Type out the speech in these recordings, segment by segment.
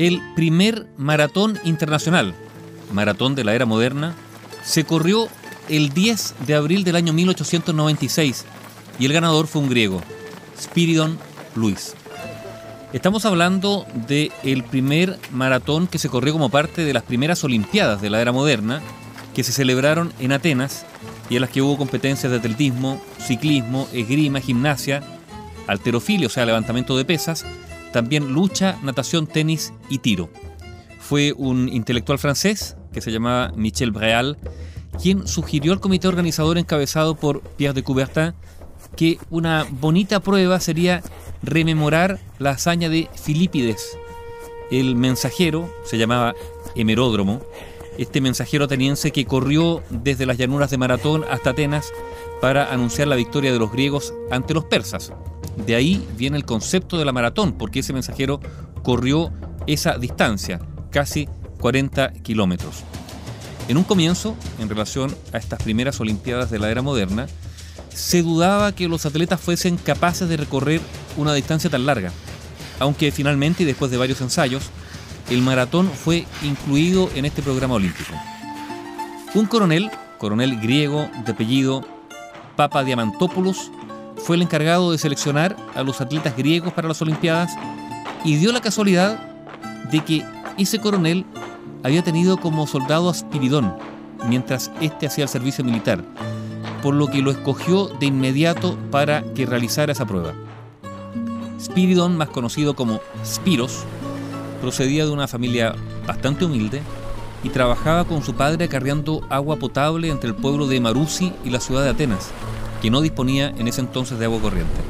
El primer maratón internacional, maratón de la era moderna, se corrió el 10 de abril del año 1896 y el ganador fue un griego, Spiridon Luis. Estamos hablando del el primer maratón que se corrió como parte de las primeras Olimpiadas de la era moderna, que se celebraron en Atenas y en las que hubo competencias de atletismo, ciclismo, esgrima, gimnasia, alterofilia, o sea, levantamiento de pesas, también lucha, natación, tenis y tiro. Fue un intelectual francés que se llamaba Michel Breal quien sugirió al comité organizador encabezado por Pierre de Coubertin que una bonita prueba sería rememorar la hazaña de Filipides. El mensajero se llamaba Hemeródromo, este mensajero ateniense que corrió desde las llanuras de Maratón hasta Atenas para anunciar la victoria de los griegos ante los persas. De ahí viene el concepto de la maratón, porque ese mensajero corrió esa distancia, casi 40 kilómetros. En un comienzo, en relación a estas primeras Olimpiadas de la era moderna, se dudaba que los atletas fuesen capaces de recorrer una distancia tan larga, aunque finalmente y después de varios ensayos, el maratón fue incluido en este programa olímpico. Un coronel, coronel griego de apellido Papa Diamantopoulos, fue el encargado de seleccionar a los atletas griegos para las Olimpiadas y dio la casualidad de que ese coronel había tenido como soldado a Spiridón mientras éste hacía el servicio militar, por lo que lo escogió de inmediato para que realizara esa prueba. Spiridón, más conocido como Spiros, procedía de una familia bastante humilde y trabajaba con su padre acarreando agua potable entre el pueblo de Marusi y la ciudad de Atenas, que no disponía en ese entonces de agua corriente.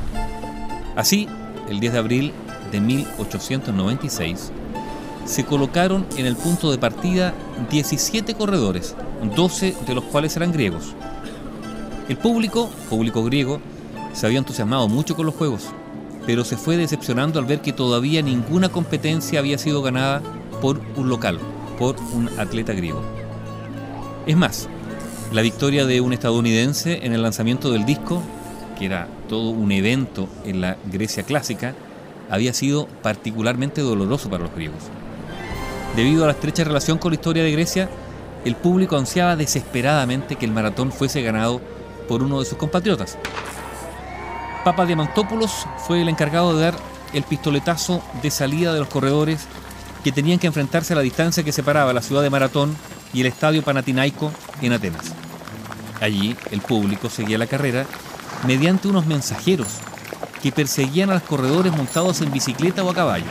Así, el 10 de abril de 1896, se colocaron en el punto de partida 17 corredores, 12 de los cuales eran griegos. El público, público griego, se había entusiasmado mucho con los juegos, pero se fue decepcionando al ver que todavía ninguna competencia había sido ganada por un local, por un atleta griego. Es más, la victoria de un estadounidense en el lanzamiento del disco, que era todo un evento en la Grecia clásica, había sido particularmente doloroso para los griegos. Debido a la estrecha relación con la historia de Grecia, el público ansiaba desesperadamente que el maratón fuese ganado por uno de sus compatriotas. Papa Diamantopoulos fue el encargado de dar el pistoletazo de salida de los corredores que tenían que enfrentarse a la distancia que separaba la ciudad de Maratón y el estadio Panatinaico en Atenas. Allí el público seguía la carrera mediante unos mensajeros que perseguían a los corredores montados en bicicleta o a caballo.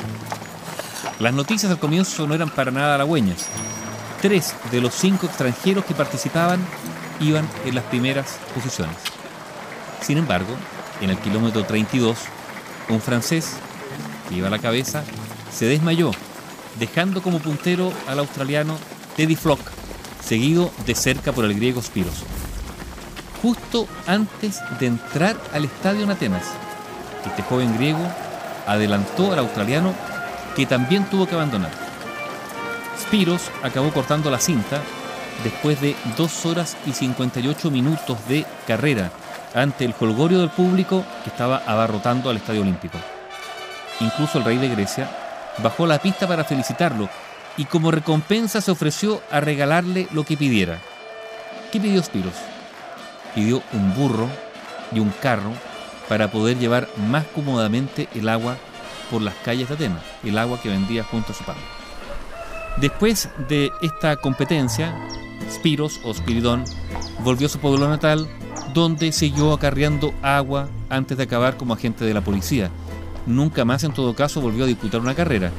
Las noticias al comienzo no eran para nada halagüeñas. Tres de los cinco extranjeros que participaban iban en las primeras posiciones. Sin embargo, en el kilómetro 32, un francés que iba a la cabeza se desmayó, dejando como puntero al australiano Teddy Flock, seguido de cerca por el griego Spiros. Justo antes de entrar al estadio en Atenas, este joven griego adelantó al australiano que también tuvo que abandonar. Spiros acabó cortando la cinta después de 2 horas y 58 minutos de carrera ante el holgorio del público que estaba abarrotando al Estadio Olímpico. Incluso el rey de Grecia bajó la pista para felicitarlo y como recompensa se ofreció a regalarle lo que pidiera. ¿Qué pidió Spiros? Pidió un burro y un carro para poder llevar más cómodamente el agua por las calles de Atenas, el agua que vendía junto a su padre. Después de esta competencia, Spiros o Spiridón volvió a su pueblo natal, donde siguió acarreando agua antes de acabar como agente de la policía. Nunca más, en todo caso, volvió a disputar una carrera.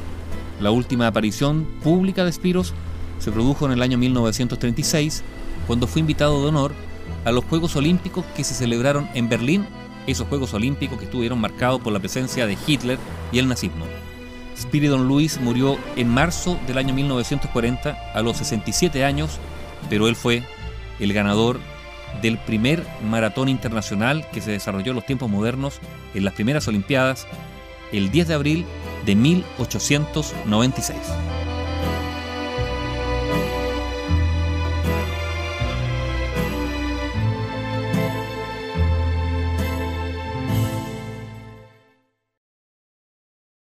La última aparición pública de Spiros se produjo en el año 1936, cuando fue invitado de honor a los Juegos Olímpicos que se celebraron en Berlín esos Juegos Olímpicos que estuvieron marcados por la presencia de Hitler y el nazismo. Spiridon Lewis murió en marzo del año 1940 a los 67 años, pero él fue el ganador del primer maratón internacional que se desarrolló en los tiempos modernos en las primeras Olimpiadas el 10 de abril de 1896.